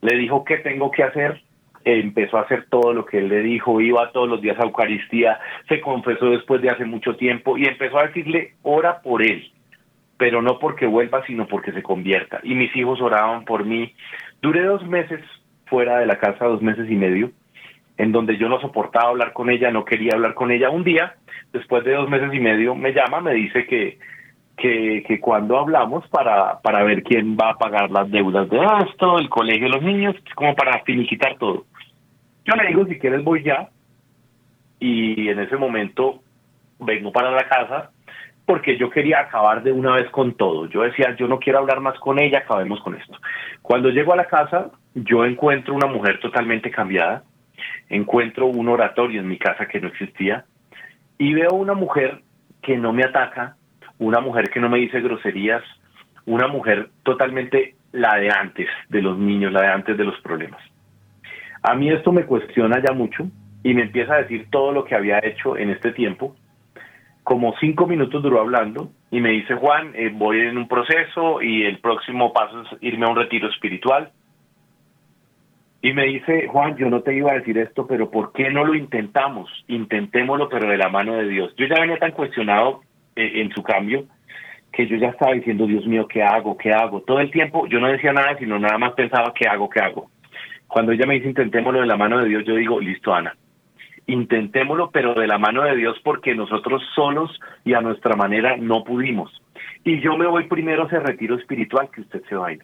le dijo qué tengo que hacer, empezó a hacer todo lo que él le dijo, iba todos los días a Eucaristía, se confesó después de hace mucho tiempo y empezó a decirle, ora por él, pero no porque vuelva, sino porque se convierta. Y mis hijos oraban por mí. Duré dos meses fuera de la casa, dos meses y medio, en donde yo no soportaba hablar con ella, no quería hablar con ella. Un día, después de dos meses y medio, me llama, me dice que, que, que cuando hablamos para, para ver quién va a pagar las deudas de esto, el colegio de los niños, como para finiquitar todo. Yo le digo, si quieres voy ya, y en ese momento vengo para la casa porque yo quería acabar de una vez con todo. Yo decía, yo no quiero hablar más con ella, acabemos con esto. Cuando llego a la casa, yo encuentro una mujer totalmente cambiada, encuentro un oratorio en mi casa que no existía y veo una mujer que no me ataca, una mujer que no me dice groserías, una mujer totalmente la de antes de los niños, la de antes de los problemas. A mí esto me cuestiona ya mucho y me empieza a decir todo lo que había hecho en este tiempo. Como cinco minutos duró hablando y me dice, Juan, eh, voy en un proceso y el próximo paso es irme a un retiro espiritual. Y me dice, Juan, yo no te iba a decir esto, pero ¿por qué no lo intentamos? Intentémoslo, pero de la mano de Dios. Yo ya venía tan cuestionado eh, en su cambio que yo ya estaba diciendo, Dios mío, ¿qué hago? ¿Qué hago? Todo el tiempo yo no decía nada, sino nada más pensaba, ¿qué hago? ¿Qué hago? Cuando ella me dice, intentémoslo de la mano de Dios, yo digo, listo, Ana, intentémoslo, pero de la mano de Dios, porque nosotros solos y a nuestra manera no pudimos. Y yo me voy primero a ese retiro espiritual que usted se va a ir.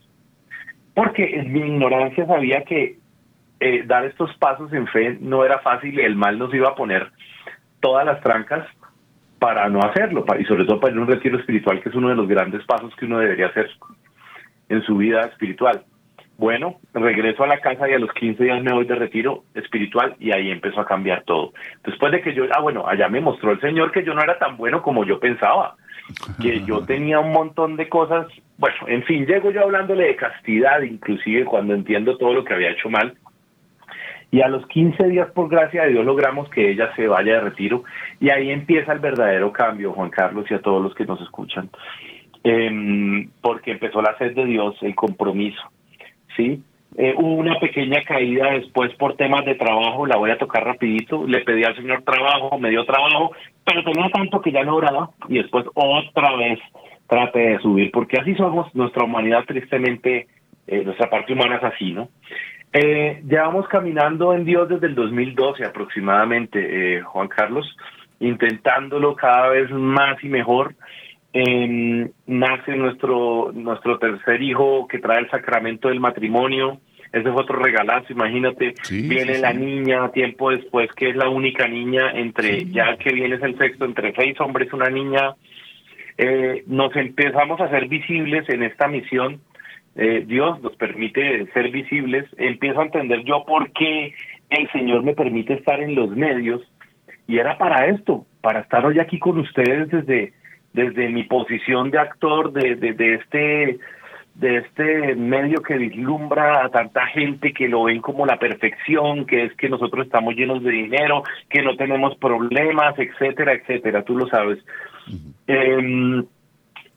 Porque en mi ignorancia sabía que eh, dar estos pasos en fe no era fácil y el mal nos iba a poner todas las trancas para no hacerlo, y sobre todo para ir a un retiro espiritual, que es uno de los grandes pasos que uno debería hacer en su vida espiritual. Bueno, regreso a la casa y a los 15 días me voy de retiro espiritual y ahí empezó a cambiar todo. Después de que yo, ah, bueno, allá me mostró el Señor que yo no era tan bueno como yo pensaba, que yo tenía un montón de cosas. Bueno, en fin, llego yo hablándole de castidad, inclusive cuando entiendo todo lo que había hecho mal, y a los 15 días, por gracia de Dios, logramos que ella se vaya de retiro. Y ahí empieza el verdadero cambio, Juan Carlos, y a todos los que nos escuchan. Em, porque empezó la sed de Dios, el compromiso. ¿Sí? Eh, hubo una pequeña caída después por temas de trabajo, la voy a tocar rapidito. Le pedí al señor trabajo, me dio trabajo, pero tenía tanto que ya no oraba. Y después otra vez trate de subir, porque así somos, nuestra humanidad tristemente, eh, nuestra parte humana es así, ¿no? Eh, llevamos caminando en Dios desde el 2012 aproximadamente, eh, Juan Carlos, intentándolo cada vez más y mejor. Eh, nace nuestro, nuestro tercer hijo que trae el sacramento del matrimonio. Ese fue otro regalazo, imagínate. viene la niña tiempo después, que es la única niña entre, ya que viene es el sexto, entre seis hombres, una niña. Eh, nos empezamos a hacer visibles en esta misión eh, Dios nos permite ser visibles, empiezo a entender yo por qué el Señor me permite estar en los medios y era para esto, para estar hoy aquí con ustedes desde, desde mi posición de actor de, de, este de este medio que vislumbra a tanta gente que lo ven como la perfección, que es que nosotros estamos llenos de dinero, que no tenemos problemas, etcétera, etcétera, tú lo sabes. Em,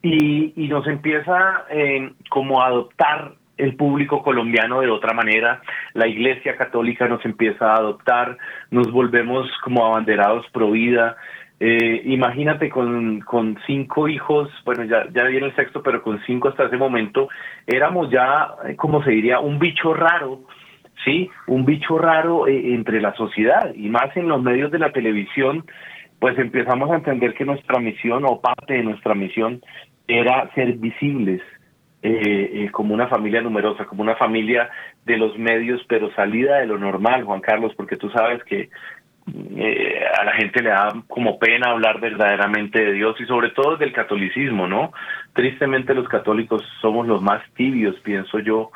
y, y, nos empieza eh, como a adoptar el público colombiano de otra manera, la Iglesia Católica nos empieza a adoptar, nos volvemos como abanderados pro vida. Eh, imagínate con, con cinco hijos, bueno, ya, ya viene el sexto, pero con cinco hasta ese momento, éramos ya, eh, como se diría, un bicho raro, ¿sí? Un bicho raro eh, entre la sociedad y más en los medios de la televisión, pues empezamos a entender que nuestra misión o parte de nuestra misión era ser visibles, eh, eh, como una familia numerosa, como una familia de los medios, pero salida de lo normal, Juan Carlos, porque tú sabes que eh, a la gente le da como pena hablar verdaderamente de Dios y sobre todo del catolicismo, ¿no? Tristemente los católicos somos los más tibios, pienso yo,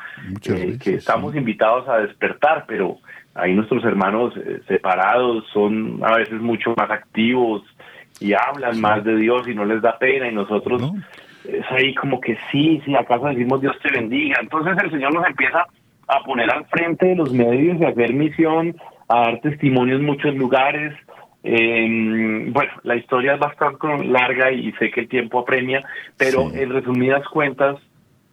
eh, que estamos invitados a despertar, pero ahí nuestros hermanos separados son a veces mucho más activos y hablan más de Dios y no les da pena y nosotros es ahí como que sí, sí, acaso decimos Dios te bendiga. Entonces el Señor nos empieza a poner al frente de los medios y a hacer misión, a dar testimonio en muchos lugares. Eh, bueno, la historia es bastante larga y sé que el tiempo apremia, pero en resumidas cuentas,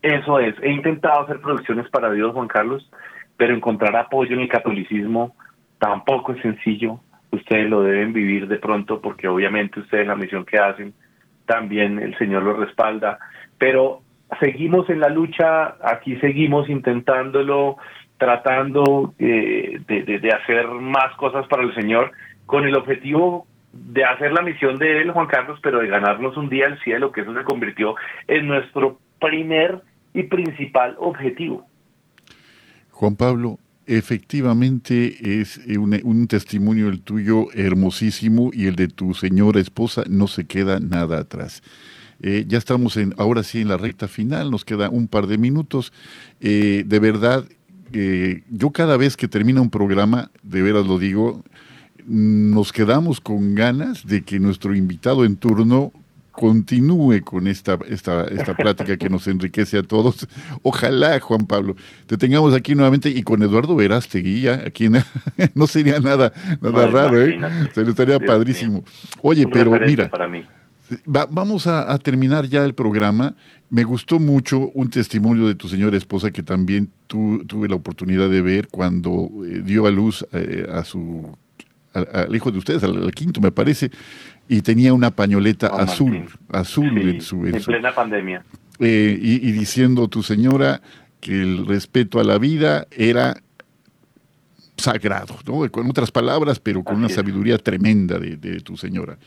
eso es. He intentado hacer producciones para Dios, Juan Carlos, pero encontrar apoyo en el catolicismo tampoco es sencillo. Ustedes lo deben vivir de pronto porque obviamente ustedes la misión que hacen también el Señor lo respalda, pero seguimos en la lucha, aquí seguimos intentándolo, tratando eh, de, hacer más cosas para el Señor, con el objetivo de hacer la misión de Él, Juan Carlos, pero de ganarnos un día al cielo, que eso se convirtió en nuestro primer y principal objetivo. Juan Pablo, efectivamente es un, un, testimonio el tuyo hermosísimo y el de tu señora esposa no se queda nada atrás. Eh, ya estamos en, ahora sí en la recta final, nos queda un par de minutos. Eh, de verdad, eh, yo cada vez que termina un programa, de veras lo digo, nos quedamos con ganas de que nuestro invitado en turno continúe con esta, esta, esta plática que nos enriquece a todos. Ojalá, Juan Pablo, te tengamos aquí nuevamente y con Eduardo Verástegui, aquí no sería nada, nada raro, ¿eh? Se le estaría padrísimo. Oye, pero mira, vamos a, terminar ya el programa. Me gustó mucho un testimonio de tu señora esposa que también tuve la oportunidad de ver cuando eh, dio a luz eh, a su al, hijo de ustedes, al, quinto me parece, y tenía una pañoleta azul, azul en su... En, plena pandemia. Eh, y, diciendo tu señora que el respeto a la vida era sagrado, ¿no? Con otras palabras, pero con una sabiduría tremenda de, tu señora.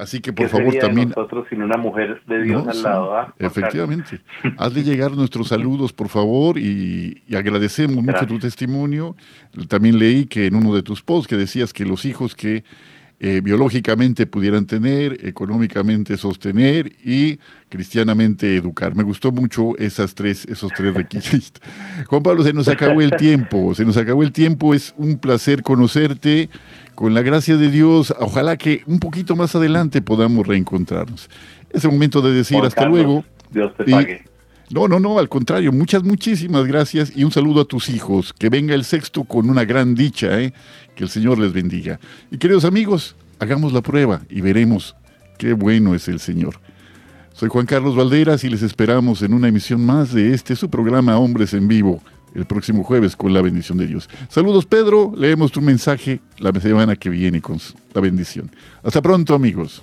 Así que por favor también. nosotros sin una mujer de Dios al lado. ¿ah? Efectivamente. Haz de llegar nuestros saludos, por favor, y, agradecemos mucho tu testimonio. También leí que en uno de tus posts que decías que los hijos que eh, biológicamente pudieran tener, económicamente sostener y cristianamente educar. Me gustó mucho esas tres, esos tres requisitos. Juan Pablo, se nos acabó el tiempo, se nos acabó el tiempo, es un placer conocerte. Con la gracia de Dios, ojalá que un poquito más adelante podamos reencontrarnos. Es el momento de decir hasta luego. Dios te pague. No, no, no, al contrario, muchas, muchísimas gracias y un saludo a tus hijos. Que venga el sexto con una gran dicha, ¿eh? que el Señor les bendiga. Y queridos amigos, hagamos la prueba y veremos qué bueno es el Señor. Soy Juan Carlos Valderas y les esperamos en una emisión más de este su programa Hombres en Vivo el próximo jueves con la bendición de Dios. Saludos Pedro, leemos tu mensaje la semana que viene con la bendición. Hasta pronto amigos.